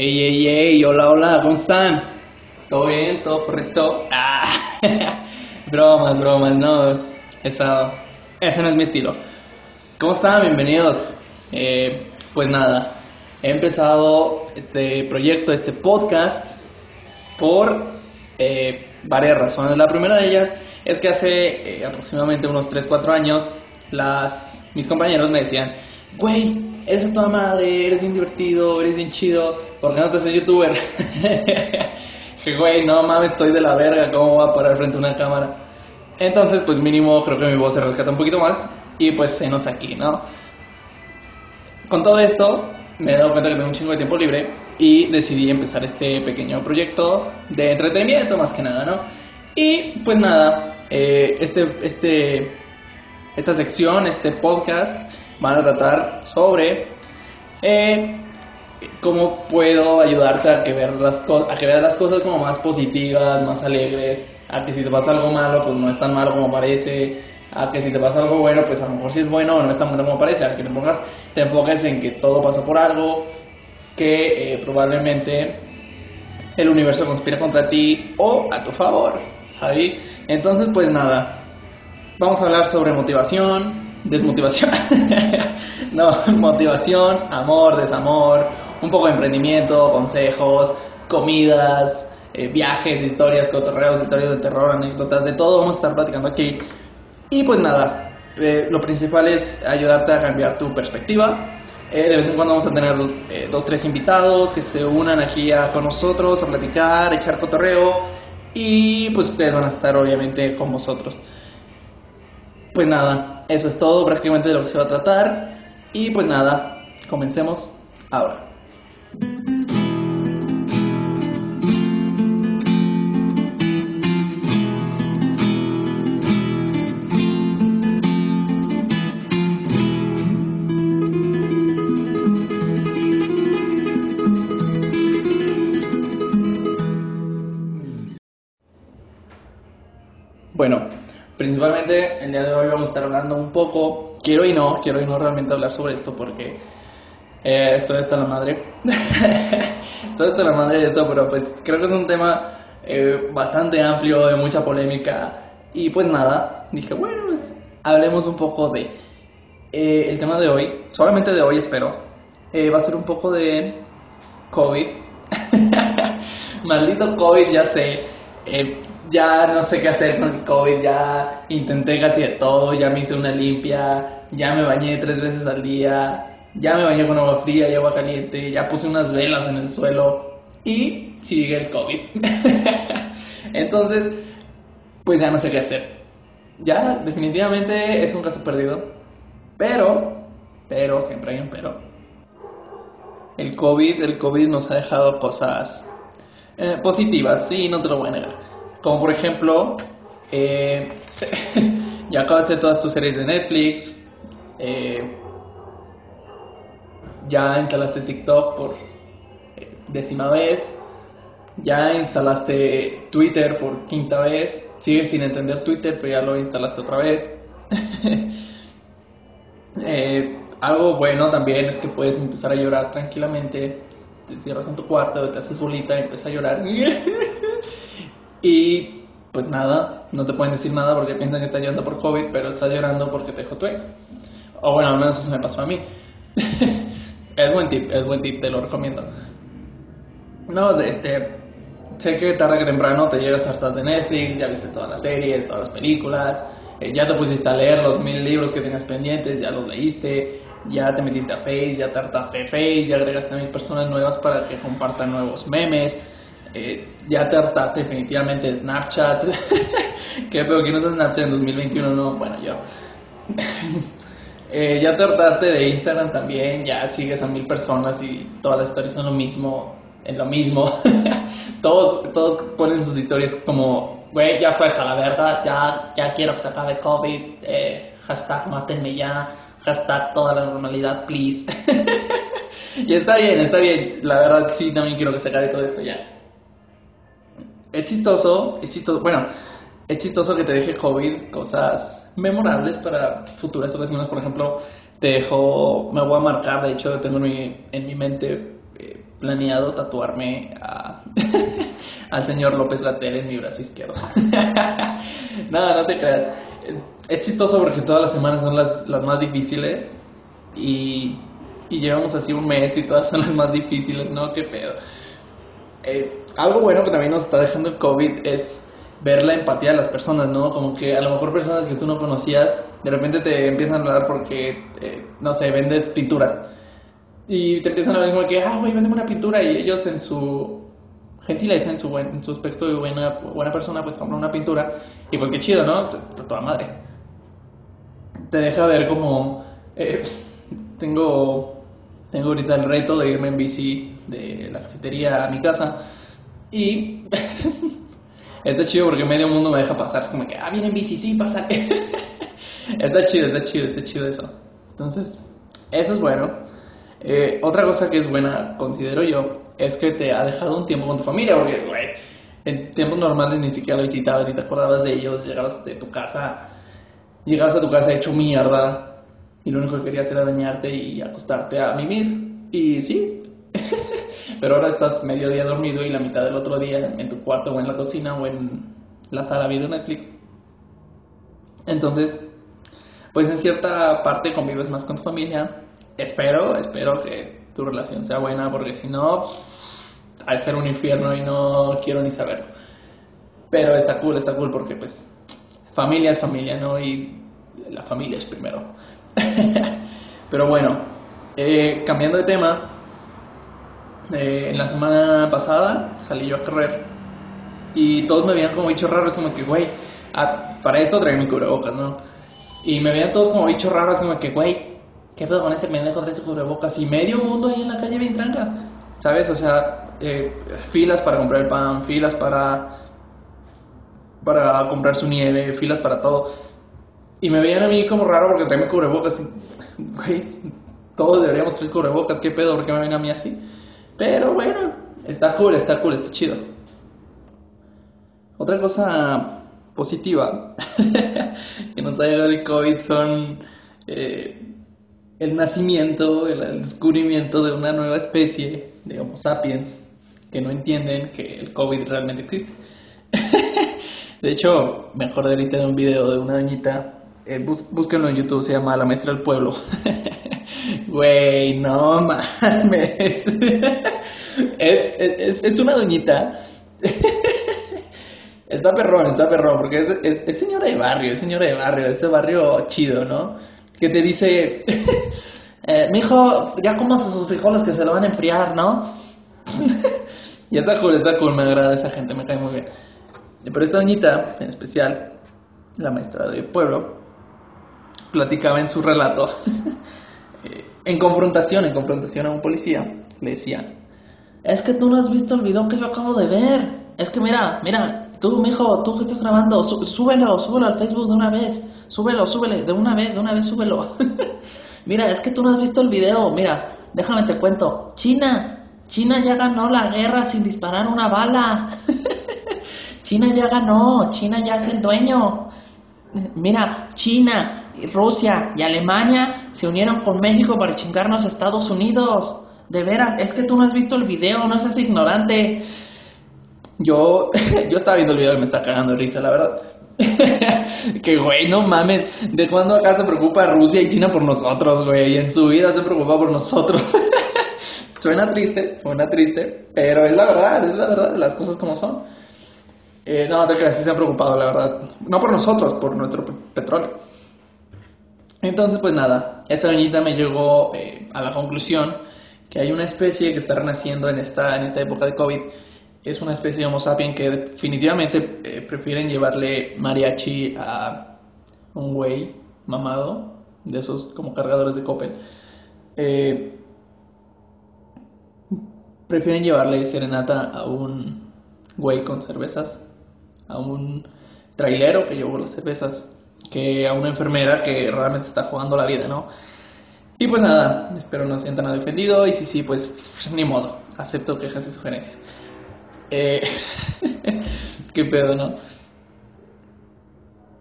Hey, hey, hey, hola, hola, ¿cómo están? ¿Todo bien? ¿Todo correcto? Ah, bromas, bromas, no, esa, ese no es mi estilo. ¿Cómo están? Bienvenidos. Eh, pues nada, he empezado este proyecto, este podcast, por eh, varias razones. La primera de ellas es que hace eh, aproximadamente unos 3-4 años, las, mis compañeros me decían, güey, eres a toda madre, eres bien divertido, eres bien chido, ¿por qué no te haces youtuber? que güey, no mames, estoy de la verga, ¿cómo voy a parar frente a una cámara? Entonces, pues mínimo creo que mi voz se rescata un poquito más y pues se nos aquí, ¿no? Con todo esto, me he dado cuenta que tengo un chingo de tiempo libre y decidí empezar este pequeño proyecto de entretenimiento más que nada, ¿no? Y pues nada, eh, este, este, esta sección, este podcast, van a tratar sobre eh, cómo puedo ayudarte a que, ver las a que veas las cosas como más positivas, más alegres, a que si te pasa algo malo, pues no es tan malo como parece, a que si te pasa algo bueno, pues a lo mejor sí es bueno o no es tan bueno como parece, a que te pongas, te enfoques en que todo pasa por algo, que eh, probablemente el universo conspira contra ti o a tu favor, ¿sabes? Entonces, pues nada, vamos a hablar sobre motivación, desmotivación, no, motivación, amor, desamor, un poco de emprendimiento, consejos, comidas, eh, viajes, historias, cotorreos, historias de terror, anécdotas, de todo vamos a estar platicando aquí. Y pues nada, eh, lo principal es ayudarte a cambiar tu perspectiva. Eh, de vez en cuando vamos a tener dos, tres invitados que se unan aquí con nosotros a platicar, echar cotorreo. Y pues ustedes van a estar obviamente con vosotros. Pues nada, eso es todo prácticamente de lo que se va a tratar. Y pues nada, comencemos ahora. El día de hoy vamos a estar hablando un poco, quiero y no, quiero y no realmente hablar sobre esto porque eh, estoy hasta la madre. estoy hasta la madre de esto, pero pues creo que es un tema eh, bastante amplio, de mucha polémica. Y pues nada, dije, bueno, pues hablemos un poco de... Eh, el tema de hoy, solamente de hoy espero, va a ser un poco de COVID. Maldito COVID, ya sé ya no sé qué hacer con el COVID, ya intenté casi de todo, ya me hice una limpia, ya me bañé tres veces al día, ya me bañé con agua fría y agua caliente, ya puse unas velas en el suelo y sigue el COVID. Entonces, pues ya no sé qué hacer. Ya definitivamente es un caso perdido, pero, pero, siempre hay un pero. El COVID, el COVID nos ha dejado cosas eh, positivas, sí, no te lo voy a negar como por ejemplo, eh, ya acabaste todas tus series de Netflix, eh, ya instalaste TikTok por eh, décima vez, ya instalaste Twitter por quinta vez, sigues sin entender Twitter, pero ya lo instalaste otra vez. algo bueno también es que puedes empezar a llorar tranquilamente, te cierras en tu cuarto, te haces bolita y empiezas a llorar. Y pues nada, no te pueden decir nada porque piensan que estás llorando por COVID, pero estás llorando porque te dejó tu ex. O bueno, al menos eso me pasó a mí. es buen tip, es buen tip, te lo recomiendo. No, este, sé que tarde que temprano te llegas a hartar de Netflix, ya viste todas las series, todas las películas, eh, ya te pusiste a leer los mil libros que tenías pendientes, ya los leíste, ya te metiste a Face, ya te hartaste de Face, ya agregaste a mil personas nuevas para que compartan nuevos memes eh, ya te hartaste definitivamente de Snapchat. ¿Qué peor que no es Snapchat en 2021? No, bueno, yo. Eh, ya te hartaste de Instagram también, ya sigues a mil personas y todas las historias son lo mismo, en lo mismo. todos, todos ponen sus historias como, güey, ya estoy hasta la verga, ya, ya quiero que se acabe COVID, eh, hashtag mátenme ya, hashtag toda la normalidad, please. y está bien, está bien, la verdad sí, también quiero que se acabe todo esto ya es chistoso, bueno, es chistoso que te deje COVID cosas memorables para futuras ocasiones. Por ejemplo, te dejo, me voy a marcar, de hecho, tengo en mi, en mi mente eh, planeado tatuarme a, al señor López Latel en mi brazo izquierdo. no, no te creas. Es chistoso porque todas las semanas son las, las más difíciles y, y llevamos así un mes y todas son las más difíciles, ¿no? Qué pedo. Eh, algo bueno que también nos está dejando el COVID es ver la empatía de las personas, ¿no? Como que a lo mejor personas que tú no conocías, de repente te empiezan a hablar porque, eh, no sé, vendes pinturas. Y te empiezan a hablar como que, ah, güey, véndeme una pintura. Y ellos en su gentileza, en su, buen, en su aspecto de buena, buena persona, pues compran una pintura. Y pues qué chido, ¿no? Toda madre. Te deja ver como... Eh, tengo, tengo ahorita el reto de irme en bici de la cafetería a mi casa. Y está chido porque medio mundo me deja pasar. Es como que, ah, viene en bici, sí, pasa. está chido, está chido, está chido eso. Entonces, eso es bueno. Eh, otra cosa que es buena, considero yo, es que te ha dejado un tiempo con tu familia, porque, güey, en tiempos normales ni siquiera lo visitabas, ni te acordabas de ellos, llegabas de tu casa, llegabas a tu casa hecho mierda, y lo único que querías era bañarte y acostarte a mimir, y sí, pero ahora estás medio día dormido y la mitad del otro día en tu cuarto o en la cocina o en la sala viendo Netflix. Entonces, pues en cierta parte convives más con tu familia, espero, espero que tu relación sea buena, porque si no, ha de ser un infierno y no quiero ni saberlo. Pero está cool, está cool, porque pues familia es familia, ¿no? Y la familia es primero. Pero bueno, eh, cambiando de tema, eh, en la semana pasada salí yo a correr y todos me veían como bichos raros, como que, güey, ah, para esto traía mi cubrebocas, ¿no? Y me veían todos como bichos raros, como que, güey, ¿qué pedo con este pendejo de ese cubrebocas? Y medio mundo ahí en la calle bien trancas, ¿sabes? O sea, eh, filas para comprar pan, filas para, para comprar su nieve, filas para todo. Y me veían a mí como raro porque traía mi cubrebocas. Güey, todos deberíamos traer cubrebocas, ¿qué pedo? ¿Por qué me ven a mí así? Pero bueno, está cool, está cool, está chido. Otra cosa positiva que nos ha llegado el COVID son eh, el nacimiento, el, descubrimiento de una nueva especie de Homo sapiens que no entienden que el COVID realmente existe. de hecho, me acordé ahorita de un video de una doñita, eh, búsquenlo en YouTube, se llama La Maestra del Pueblo. Güey, no mames. es, es, una doñita. está perrón, está perrón, porque es, señora de barrio, es señora de barrio, ese barrio chido, ¿no? que te dice, eh, mijo, ya comas sus frijoles que se lo van a enfriar, ¿no? y está cool, está cool, me agrada esa gente, me cae muy bien. Pero esta doñita, en especial, la maestra del pueblo, platicaba en su relato, en confrontación, en confrontación a un policía, le decía, es que tú no has visto el video que yo acabo de ver, es que mira, mira, tú, mijo, tú que estás grabando, súbelo, súbelo al Facebook de una vez. Súbelo, súbele, de una vez, de una vez súbelo. Mira, es que tú no has visto el video. Mira, déjame te cuento. China, China ya ganó la guerra sin disparar una bala. China ya ganó, China ya es el dueño. Mira, China, Rusia y Alemania se unieron con México para chingarnos a Estados Unidos. De veras, es que tú no has visto el video, no seas ignorante. Yo, yo estaba viendo el video y me está cagando risa, la verdad. que, güey, no mames. ¿De cuándo acá se preocupa Rusia y China por nosotros, güey? Y en su vida se preocupa por nosotros. suena triste, suena triste, pero es la verdad, es la verdad, las cosas como son. Eh, no, te creas, sí se han preocupado, la verdad. No por nosotros, por nuestro petróleo. Entonces, pues nada, esa doñita me llegó eh, a la conclusión que hay una especie que está renaciendo en esta, en esta época de COVID es una especie de Homo sapiens que definitivamente eh, prefieren llevarle mariachi a un güey mamado, de esos como cargadores de Coppel. Eh, prefieren llevarle serenata a un güey con cervezas, a un trailero que llevó las cervezas, que a una enfermera que realmente está jugando la vida, ¿no? Y pues nada, espero no se sientan nada defendido y si sí, pues, ni modo, acepto quejas y sugerencias. Eh, qué pedo, ¿no?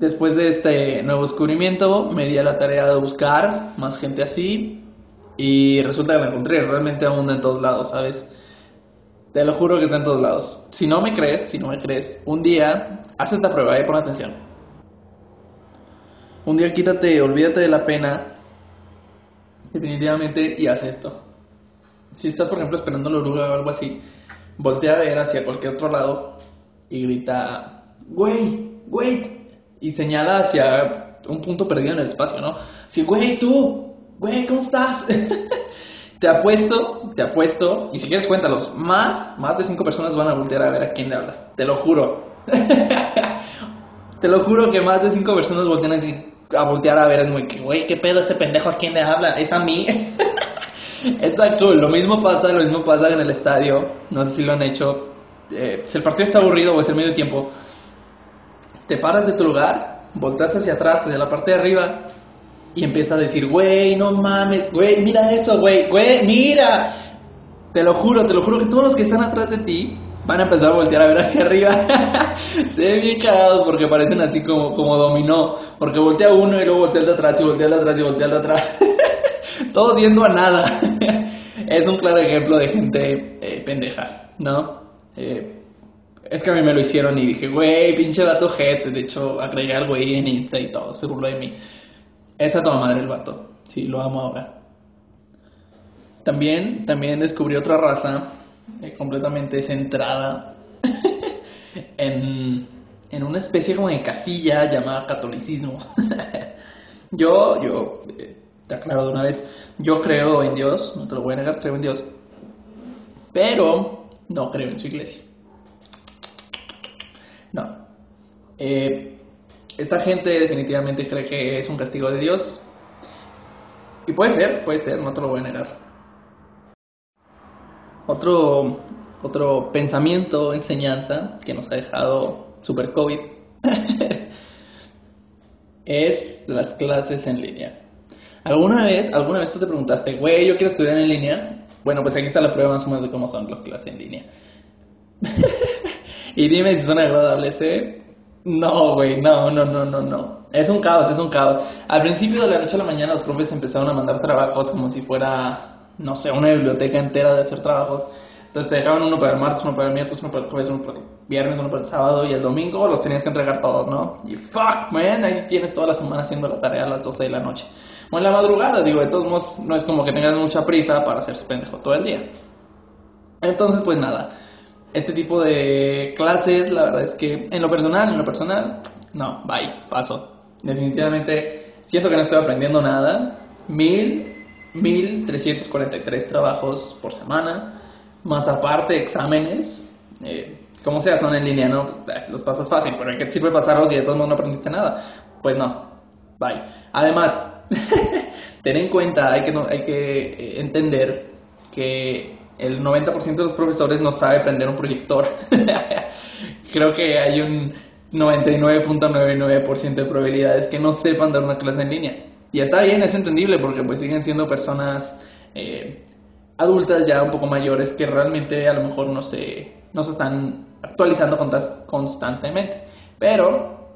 Después de este nuevo descubrimiento, me di a la tarea de buscar más gente así y resulta que la encontré realmente aún en todos lados, ¿sabes? Te lo juro que está en todos lados. Si no me crees, si no me crees, un día haz esta prueba y pon atención. Un día quítate, olvídate de la pena, definitivamente, y haz esto. Si estás, por ejemplo, esperando la oruga o algo así, voltea a ver hacia cualquier otro lado y grita, güey, güey, y señala hacia un punto perdido en el espacio, ¿no? Si, güey, tú, güey, ¿cómo estás? te apuesto, te apuesto, y si quieres cuéntalos, más, más de cinco personas van a voltear a ver a quién le hablas, te lo juro. te lo juro que más de cinco personas voltean a decir, a voltear a ver es muy que, güey, ¿qué pedo este pendejo a quién le habla? Es a mí. está cool. Lo mismo pasa, lo mismo pasa en el estadio. No sé si lo han hecho. Eh, si el partido está aburrido o es el medio tiempo, te paras de tu lugar, volteas hacia atrás, hacia la parte de arriba, y empieza a decir, güey, no mames, güey, mira eso, güey, güey, mira. Te lo juro, te lo juro que todos los que están atrás de ti van a empezar a voltear a ver hacia arriba. Se ven bien cagados porque parecen así como, como dominó. Porque voltea uno y luego voltea el de atrás y voltea el de atrás y voltea el de atrás. Todos yendo a nada. es un claro ejemplo de gente eh, pendeja, ¿no? Eh, es que a mí me lo hicieron y dije, güey, pinche vato gente. De hecho, agregué al güey en Insta y todo, se burló de mí. Esa toma madre el vato. Sí, lo amo ahora. También, también descubrí otra raza eh, completamente centrada en, en, una especie como de casilla llamada catolicismo. yo, yo, eh, te aclaro de una vez, yo creo en Dios, no te lo voy a negar, creo en Dios, pero no creo en su iglesia. No. Eh, esta gente definitivamente cree que es un castigo de Dios. Y puede ser, puede ser, no te lo voy a negar. Otro, otro pensamiento, enseñanza que nos ha dejado Super COVID es las clases en línea. ¿Alguna vez, alguna vez tú te preguntaste, güey, yo quiero estudiar en línea? Bueno, pues aquí está la prueba más o menos de cómo son las clases en línea. y dime si son agradables, ¿eh? No, güey, no, no, no, no, no. Es un caos, es un caos. Al principio de la noche a la mañana los profes empezaron a mandar trabajos como si fuera no sé, una biblioteca entera de hacer trabajos. Entonces te dejaban uno para el martes, uno para el miércoles, uno para el jueves, uno para el viernes, uno para el sábado y el domingo los tenías que entregar todos, ¿no? Y fuck, man, ahí tienes toda la semana haciendo la tarea a las 12 de la noche. O en la madrugada, digo, de todos modos no es como que tengas mucha prisa para hacerse pendejo todo el día. Entonces, pues nada, este tipo de clases, la verdad es que en lo personal, en lo personal, no, bye, paso. Definitivamente siento que no estoy aprendiendo nada. Mil 1.343 trabajos por semana, más aparte exámenes, eh, como sea, son en línea, ¿no? Eh, los pasas fácil, pero ¿qué que sirve pasarlos y de todos modos no aprendiste nada? Pues no, bye. Además, ten en cuenta, hay que, hay que eh, entender que el 90% de los profesores no sabe prender un proyector. Creo que hay un 99.99% de probabilidades que no sepan dar una clase en línea. Y está bien, es entendible porque pues siguen siendo personas eh, adultas ya un poco mayores que realmente a lo mejor no se, no se están actualizando constantemente. Pero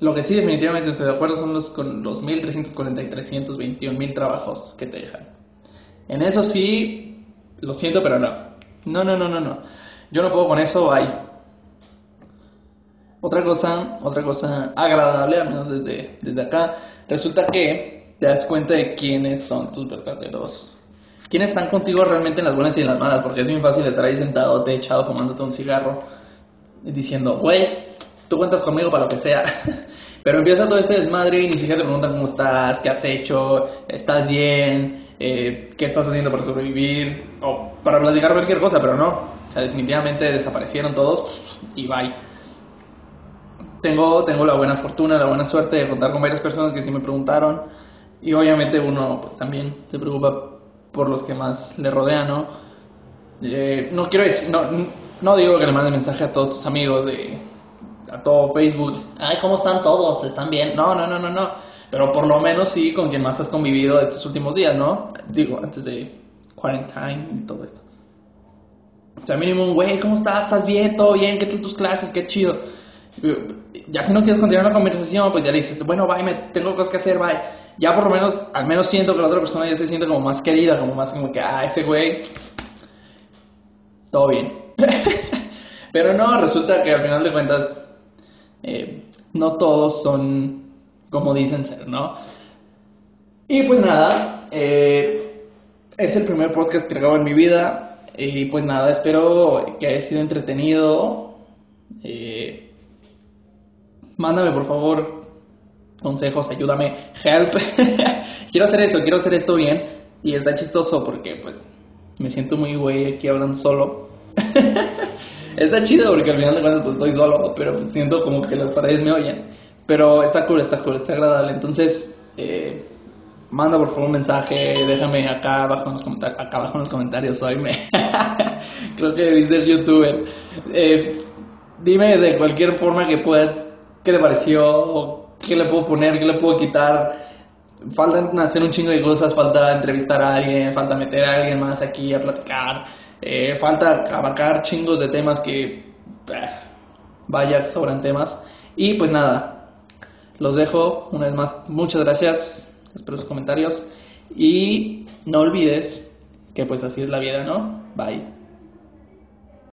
lo que sí definitivamente estoy de acuerdo son los, con los 1.340 y 321.000 trabajos que te dejan. En eso sí, lo siento, pero no. No, no, no, no, no. Yo no puedo con eso, hay. Otra cosa, otra cosa agradable, al menos desde, desde acá, resulta que te das cuenta de quiénes son tus verdaderos. Quiénes están contigo realmente en las buenas y en las malas, porque es muy fácil estar ahí sentado, te echado, fumándote un cigarro, diciendo, güey, tú cuentas conmigo para lo que sea. Pero empieza todo este desmadre y ni siquiera te preguntan cómo estás, qué has hecho, estás bien, eh, qué estás haciendo para sobrevivir, o para platicar cualquier cosa, pero no. O sea, definitivamente desaparecieron todos y bye tengo, tengo la buena fortuna, la buena suerte de contar con varias personas que sí me preguntaron y obviamente uno pues, también se preocupa por los que más le rodean, ¿no? Eh, no quiero decir, no, no digo que le mande mensaje a todos tus amigos de a todo Facebook, ay, ¿cómo están todos? ¿Están bien? No, no, no, no, no. Pero por lo menos sí con quien más has convivido estos últimos días, ¿no? Digo, antes de quarantine y todo esto. O sea, mínimo un güey, ¿cómo estás? ¿Estás bien? ¿Todo bien? ¿Qué tal tus clases? Qué chido ya si no quieres continuar la conversación, pues ya le dices, bueno, bye, me tengo cosas que hacer, bye. Ya por lo menos, al menos siento que la otra persona ya se siente como más querida, como más como que, ah, ese güey todo bien. Pero no, resulta que al final de cuentas, eh, no todos son como dicen ser, ¿no? Y pues nada, eh, es el primer podcast que grabo en mi vida. Y pues nada, espero que haya sido entretenido. Eh, mándame por favor consejos, ayúdame, help. quiero hacer eso, quiero hacer esto bien. Y está chistoso porque pues me siento muy güey aquí hablando solo. está chido porque al final de cuentas pues estoy solo, pero siento como que las paredes me oyen. Pero está cool, está cool, está agradable. Entonces, eh, manda por favor un mensaje, déjame acá abajo en los comentarios, acá abajo en los comentarios, soy me. Creo que debí ser youtuber. Eh, dime de cualquier forma que puedas, qué te pareció, qué le puedo poner, qué le puedo quitar. Falta hacer un chingo de cosas, falta entrevistar a alguien, falta meter a alguien más aquí a platicar, eh, falta abarcar chingos de temas que, eh, vaya, sobran temas. Y pues nada, los dejo una vez más. Muchas gracias espero sus comentarios y no olvides que pues así es la vida, ¿no? Bye.